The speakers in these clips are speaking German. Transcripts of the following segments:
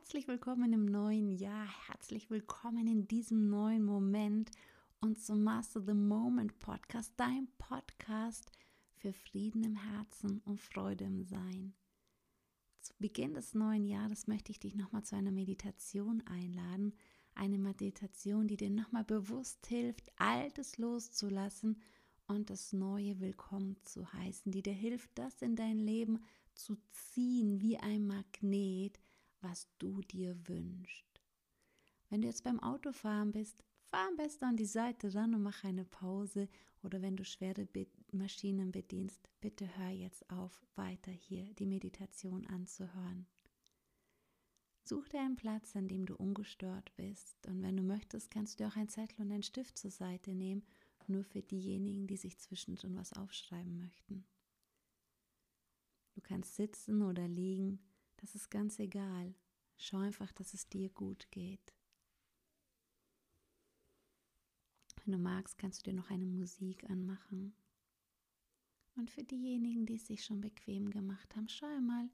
herzlich willkommen im neuen Jahr, herzlich willkommen in diesem neuen Moment und zum Master the Moment Podcast, dein Podcast für Frieden im Herzen und Freude im Sein. Zu Beginn des neuen Jahres möchte ich dich nochmal zu einer Meditation einladen, eine Meditation, die dir nochmal bewusst hilft, Altes loszulassen und das Neue willkommen zu heißen, die dir hilft, das in dein Leben zu ziehen wie ein Magnet, was du dir wünschst. Wenn du jetzt beim Autofahren bist, fahr am besten an die Seite ran und mach eine Pause. Oder wenn du schwere Be Maschinen bedienst, bitte hör jetzt auf, weiter hier die Meditation anzuhören. Such dir einen Platz, an dem du ungestört bist. Und wenn du möchtest, kannst du auch einen Zettel und einen Stift zur Seite nehmen, nur für diejenigen, die sich zwischendrin was aufschreiben möchten. Du kannst sitzen oder liegen, das ist ganz egal. Schau einfach, dass es dir gut geht. Wenn du magst, kannst du dir noch eine Musik anmachen. Und für diejenigen, die es sich schon bequem gemacht haben, schau mal,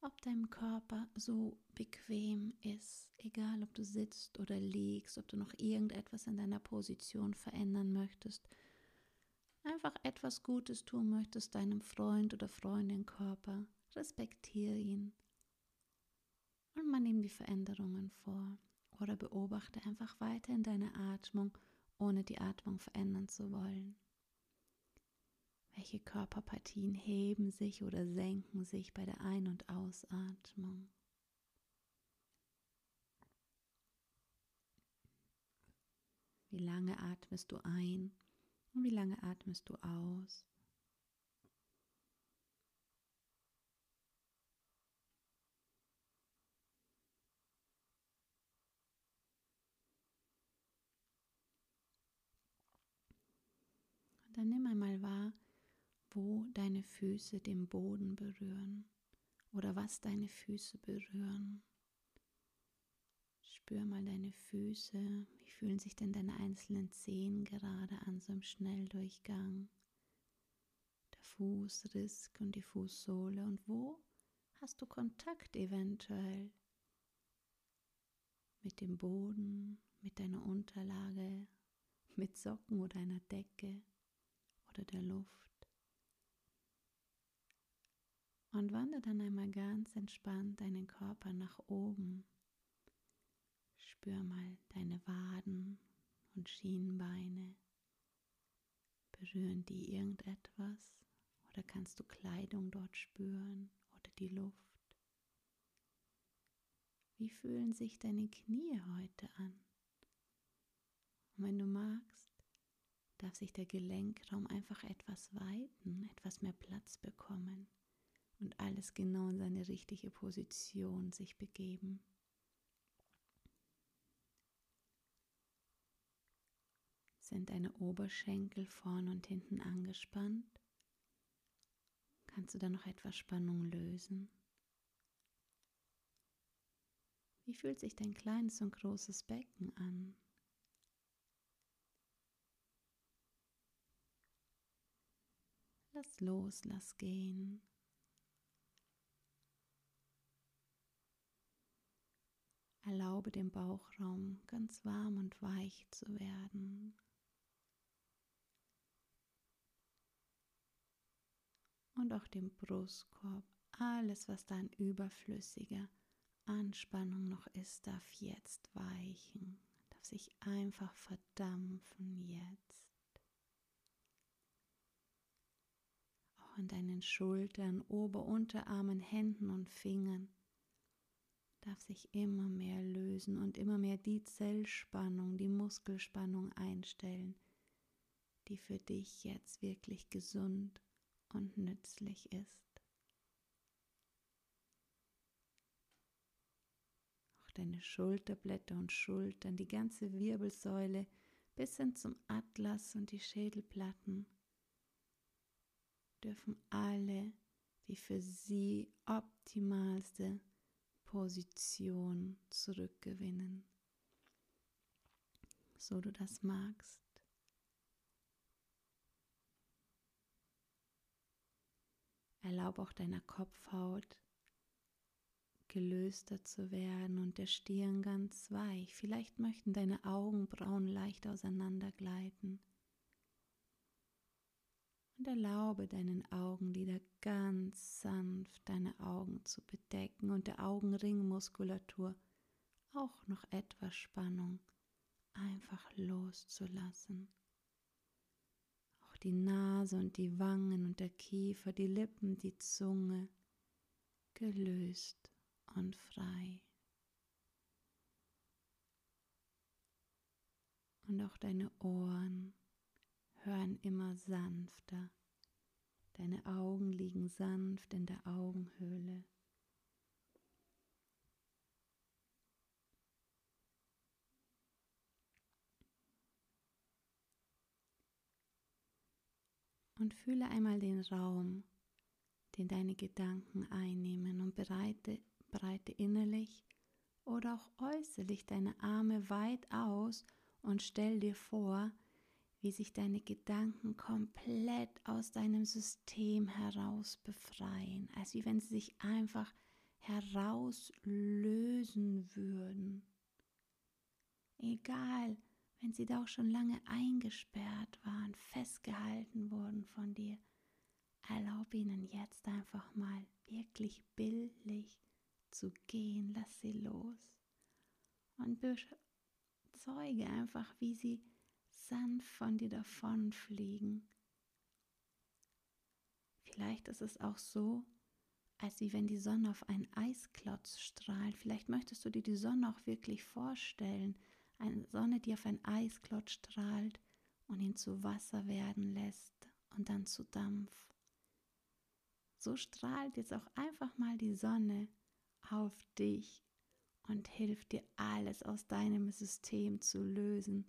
ob dein Körper so bequem ist, egal ob du sitzt oder liegst, ob du noch irgendetwas in deiner Position verändern möchtest, einfach etwas Gutes tun möchtest deinem Freund oder Freundin Körper, respektiere ihn und man nimmt die Veränderungen vor oder beobachte einfach weiter in deine Atmung, ohne die Atmung verändern zu wollen. Welche Körperpartien heben sich oder senken sich bei der Ein- und Ausatmung? Wie lange atmest du ein und wie lange atmest du aus? Dann nimm einmal wahr, wo deine Füße den Boden berühren oder was deine Füße berühren. Spür mal deine Füße. Wie fühlen sich denn deine einzelnen Zehen gerade an so im Schnelldurchgang? Der Fußriss und die Fußsohle. Und wo hast du Kontakt eventuell mit dem Boden, mit deiner Unterlage, mit Socken oder einer Decke? Oder der Luft. Und wandere dann einmal ganz entspannt deinen Körper nach oben. Spür mal deine Waden und Schienbeine. Berühren die irgendetwas? Oder kannst du Kleidung dort spüren oder die Luft? Wie fühlen sich deine Knie heute an? Und wenn du magst, darf sich der Gelenkraum einfach etwas weiten, etwas mehr Platz bekommen und alles genau in seine richtige Position sich begeben. Sind deine Oberschenkel vorn und hinten angespannt? Kannst du da noch etwas Spannung lösen? Wie fühlt sich dein kleines und großes Becken an? Lass los, lass gehen. Erlaube dem Bauchraum ganz warm und weich zu werden. Und auch dem Brustkorb. Alles, was da an überflüssiger Anspannung noch ist, darf jetzt weichen, darf sich einfach verdampfen jetzt. An deinen Schultern, Ober-, Unterarmen, Händen und Fingern darf sich immer mehr lösen und immer mehr die Zellspannung, die Muskelspannung einstellen, die für dich jetzt wirklich gesund und nützlich ist. Auch deine Schulterblätter und Schultern, die ganze Wirbelsäule bis hin zum Atlas und die Schädelplatten dürfen alle die für sie optimalste Position zurückgewinnen, so du das magst. Erlaube auch deiner Kopfhaut gelöster zu werden und der Stirn ganz weich. Vielleicht möchten deine Augenbrauen leicht auseinandergleiten. Und erlaube deinen Augenlider ganz sanft deine Augen zu bedecken und der Augenringmuskulatur auch noch etwas Spannung einfach loszulassen. Auch die Nase und die Wangen und der Kiefer, die Lippen, die Zunge gelöst und frei. Und auch deine Ohren hören immer sanfter. Deine Augen liegen sanft in der Augenhöhle. Und fühle einmal den Raum, den deine Gedanken einnehmen und bereite, breite innerlich oder auch äußerlich deine Arme weit aus und stell dir vor, wie sich deine Gedanken komplett aus deinem System heraus befreien, als wie wenn sie sich einfach herauslösen würden. Egal, wenn sie da auch schon lange eingesperrt waren, festgehalten wurden von dir, erlaub ihnen jetzt einfach mal wirklich bildlich zu gehen, lass sie los. Und bezeuge einfach, wie sie sanft von dir davonfliegen. Vielleicht ist es auch so, als wie wenn die Sonne auf einen Eisklotz strahlt. Vielleicht möchtest du dir die Sonne auch wirklich vorstellen. Eine Sonne, die auf einen Eisklotz strahlt und ihn zu Wasser werden lässt und dann zu Dampf. So strahlt jetzt auch einfach mal die Sonne auf dich und hilft dir alles aus deinem System zu lösen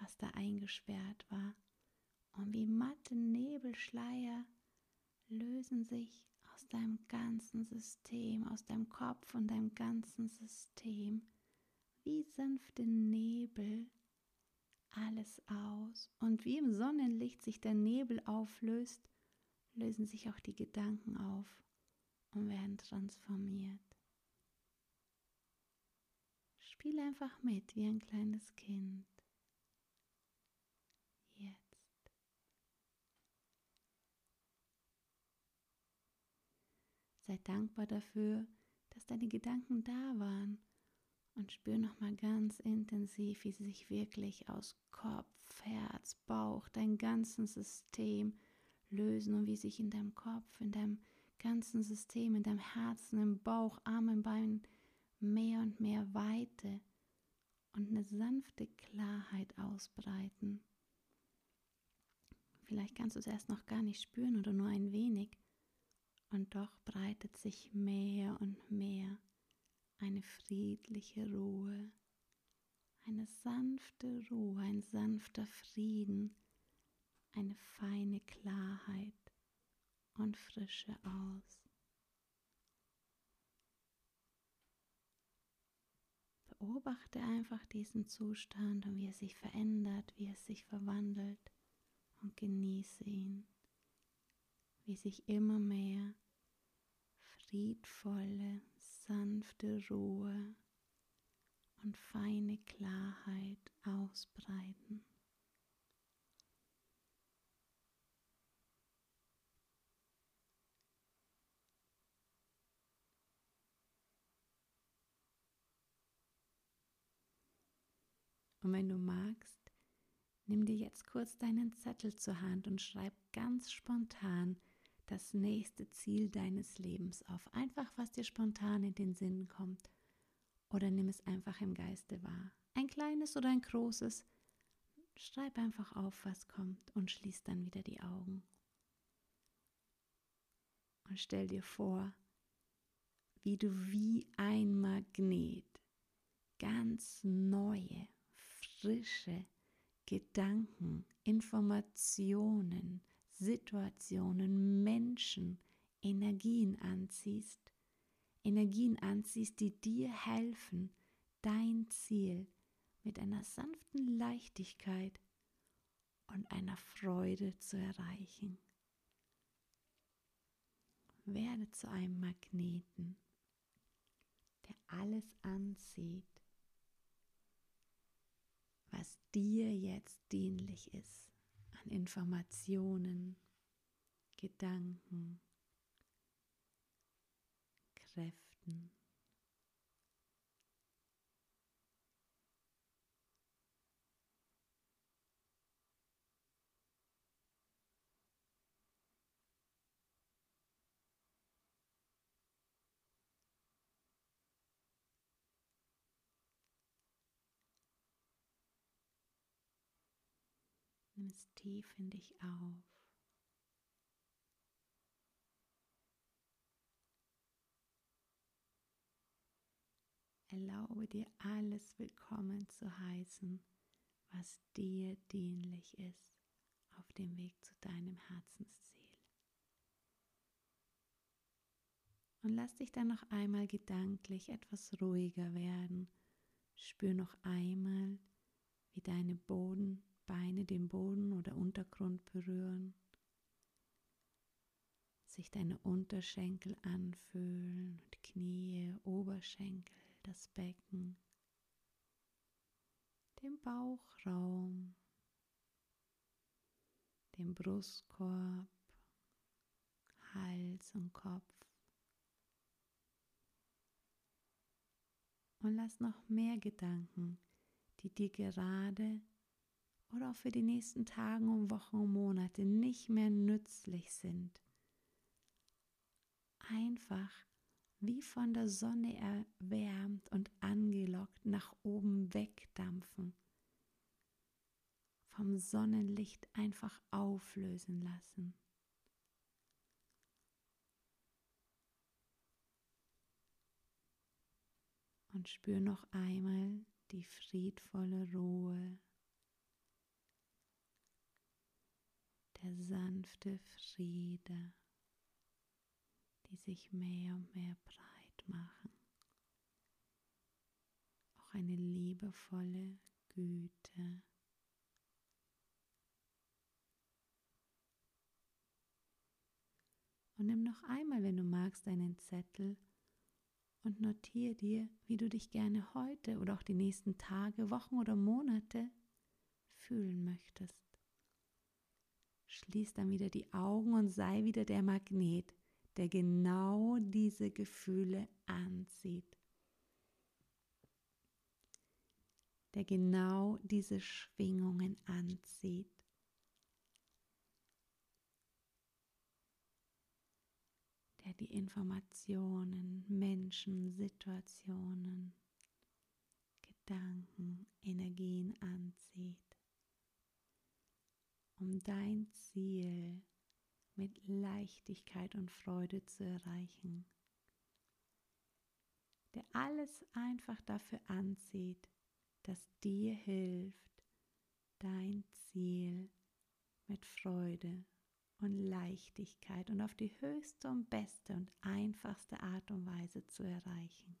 was da eingesperrt war. Und wie matte Nebelschleier lösen sich aus deinem ganzen System, aus deinem Kopf und deinem ganzen System, wie sanfte Nebel alles aus. Und wie im Sonnenlicht sich der Nebel auflöst, lösen sich auch die Gedanken auf und werden transformiert. Spiel einfach mit wie ein kleines Kind. Sei dankbar dafür, dass deine Gedanken da waren und spür nochmal ganz intensiv, wie sie sich wirklich aus Kopf, Herz, Bauch, dein ganzes System lösen und wie sich in deinem Kopf, in deinem ganzen System, in deinem Herzen, im Bauch, Armen, Beinen mehr und mehr Weite und eine sanfte Klarheit ausbreiten. Vielleicht kannst du es erst noch gar nicht spüren oder nur ein wenig, und doch breitet sich mehr und mehr eine friedliche Ruhe, eine sanfte Ruhe, ein sanfter Frieden, eine feine Klarheit und Frische aus. Beobachte einfach diesen Zustand und wie er sich verändert, wie er sich verwandelt und genieße ihn wie sich immer mehr friedvolle, sanfte Ruhe und feine Klarheit ausbreiten. Und wenn du magst, nimm dir jetzt kurz deinen Zettel zur Hand und schreib ganz spontan das nächste Ziel deines Lebens auf. Einfach, was dir spontan in den Sinn kommt. Oder nimm es einfach im Geiste wahr. Ein kleines oder ein großes. Schreib einfach auf, was kommt und schließ dann wieder die Augen. Und stell dir vor, wie du wie ein Magnet ganz neue, frische Gedanken, Informationen, Situationen, Menschen, Energien anziehst, Energien anziehst, die dir helfen, dein Ziel mit einer sanften Leichtigkeit und einer Freude zu erreichen. Werde zu einem Magneten. der alles anzieht, was dir jetzt dienlich ist an Informationen, Gedanken, Kräften. Es tief in dich auf. Erlaube dir alles willkommen zu heißen, was dir dienlich ist auf dem Weg zu deinem Herzensziel. Und lass dich dann noch einmal gedanklich etwas ruhiger werden. Spür noch einmal, wie deine Boden Beine den Boden oder Untergrund berühren, sich deine Unterschenkel anfühlen und Knie, Oberschenkel, das Becken, den Bauchraum, den Brustkorb, Hals und Kopf. Und lass noch mehr Gedanken, die dir gerade oder auch für die nächsten Tage und Wochen und Monate nicht mehr nützlich sind. Einfach wie von der Sonne erwärmt und angelockt nach oben wegdampfen. Vom Sonnenlicht einfach auflösen lassen. Und spür noch einmal die friedvolle Ruhe der sanfte Friede, die sich mehr und mehr breit machen. Auch eine liebevolle Güte. Und nimm noch einmal, wenn du magst, einen Zettel und notiere dir, wie du dich gerne heute oder auch die nächsten Tage, Wochen oder Monate fühlen möchtest. Schließ dann wieder die Augen und sei wieder der Magnet, der genau diese Gefühle anzieht. Der genau diese Schwingungen anzieht. Der die Informationen, Menschen, Situationen, Gedanken, Energien anzieht um dein Ziel mit Leichtigkeit und Freude zu erreichen, der alles einfach dafür anzieht, dass dir hilft, dein Ziel mit Freude und Leichtigkeit und auf die höchste und beste und einfachste Art und Weise zu erreichen.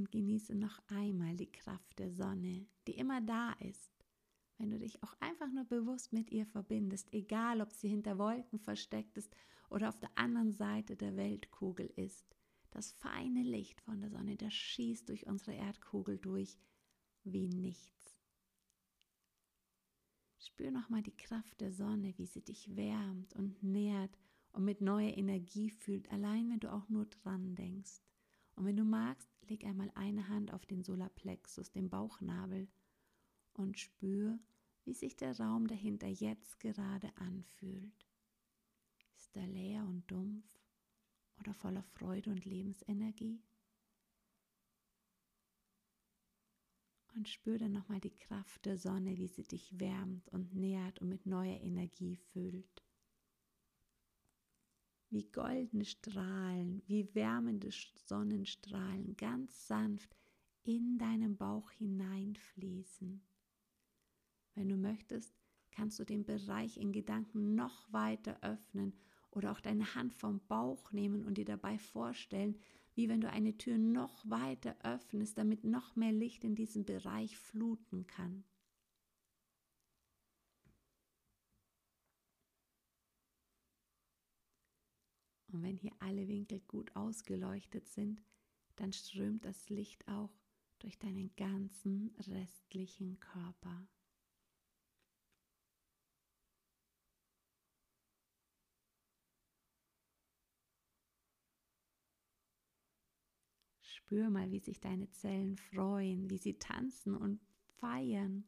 Und genieße noch einmal die Kraft der Sonne, die immer da ist. Wenn du dich auch einfach nur bewusst mit ihr verbindest, egal ob sie hinter Wolken versteckt ist oder auf der anderen Seite der Weltkugel ist. Das feine Licht von der Sonne, das schießt durch unsere Erdkugel durch wie nichts. Spür nochmal die Kraft der Sonne, wie sie dich wärmt und nährt und mit neuer Energie fühlt, allein wenn du auch nur dran denkst. Und wenn du magst, leg einmal eine Hand auf den Solarplexus, den Bauchnabel, und spür, wie sich der Raum dahinter jetzt gerade anfühlt. Ist er leer und dumpf oder voller Freude und Lebensenergie? Und spür dann nochmal die Kraft der Sonne, wie sie dich wärmt und nährt und mit neuer Energie füllt wie goldene Strahlen, wie wärmende Sonnenstrahlen ganz sanft in deinen Bauch hineinfließen. Wenn du möchtest, kannst du den Bereich in Gedanken noch weiter öffnen oder auch deine Hand vom Bauch nehmen und dir dabei vorstellen, wie wenn du eine Tür noch weiter öffnest, damit noch mehr Licht in diesem Bereich fluten kann. Und wenn hier alle Winkel gut ausgeleuchtet sind, dann strömt das Licht auch durch deinen ganzen restlichen Körper. Spür mal, wie sich deine Zellen freuen, wie sie tanzen und feiern,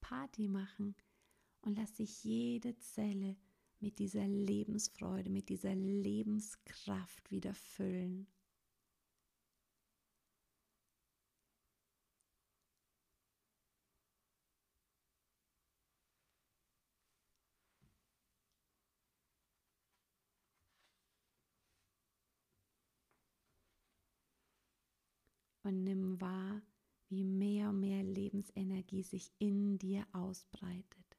Party machen und lass sich jede Zelle mit dieser Lebensfreude, mit dieser Lebenskraft wieder füllen. Und nimm wahr, wie mehr und mehr Lebensenergie sich in dir ausbreitet.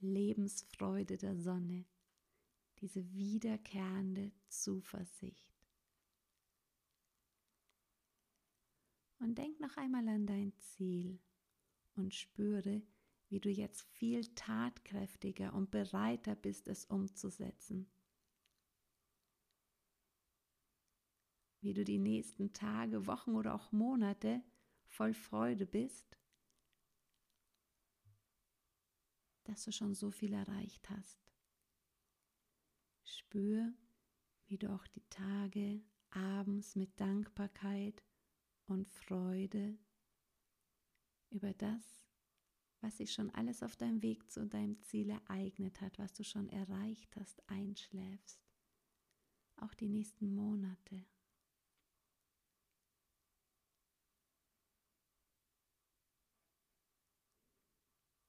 Lebensfreude der Sonne diese wiederkehrende Zuversicht. Und denk noch einmal an dein Ziel und spüre, wie du jetzt viel tatkräftiger und bereiter bist, es umzusetzen. Wie du die nächsten Tage, Wochen oder auch Monate voll Freude bist, dass du schon so viel erreicht hast. Spür, wie du auch die Tage abends mit Dankbarkeit und Freude über das, was sich schon alles auf deinem Weg zu deinem Ziel ereignet hat, was du schon erreicht hast, einschläfst. Auch die nächsten Monate.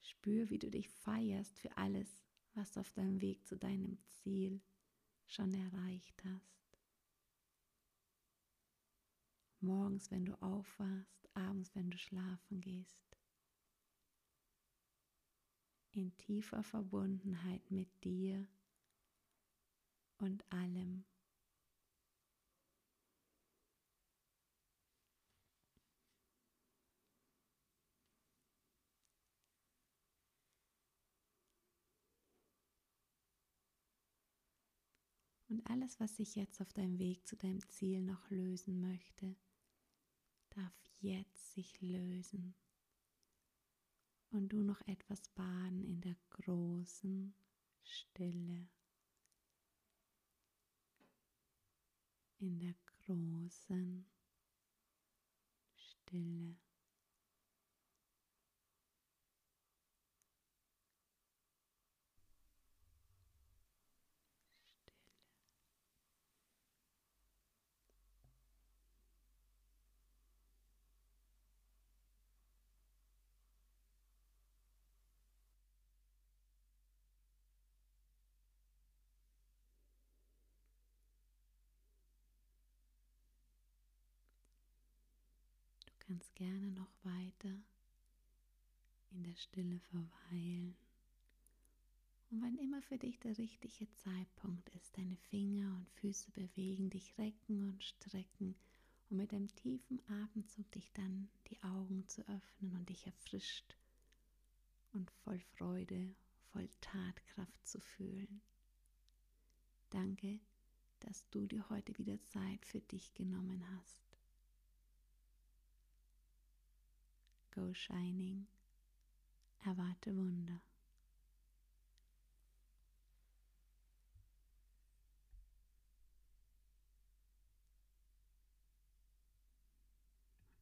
Spür, wie du dich feierst für alles, was du auf deinem Weg zu deinem Ziel schon erreicht hast. Morgens, wenn du aufwachst, abends, wenn du schlafen gehst. In tiefer Verbundenheit mit dir und allem, Und alles, was sich jetzt auf deinem Weg zu deinem Ziel noch lösen möchte, darf jetzt sich lösen. Und du noch etwas baden in der großen Stille. In der großen Stille. Kannst gerne noch weiter in der Stille verweilen. Und wann immer für dich der richtige Zeitpunkt ist, deine Finger und Füße bewegen, dich recken und strecken und mit einem tiefen Atemzug dich dann die Augen zu öffnen und dich erfrischt und voll Freude, voll Tatkraft zu fühlen. Danke, dass du dir heute wieder Zeit für dich genommen hast. Go Shining. Erwarte Wunder.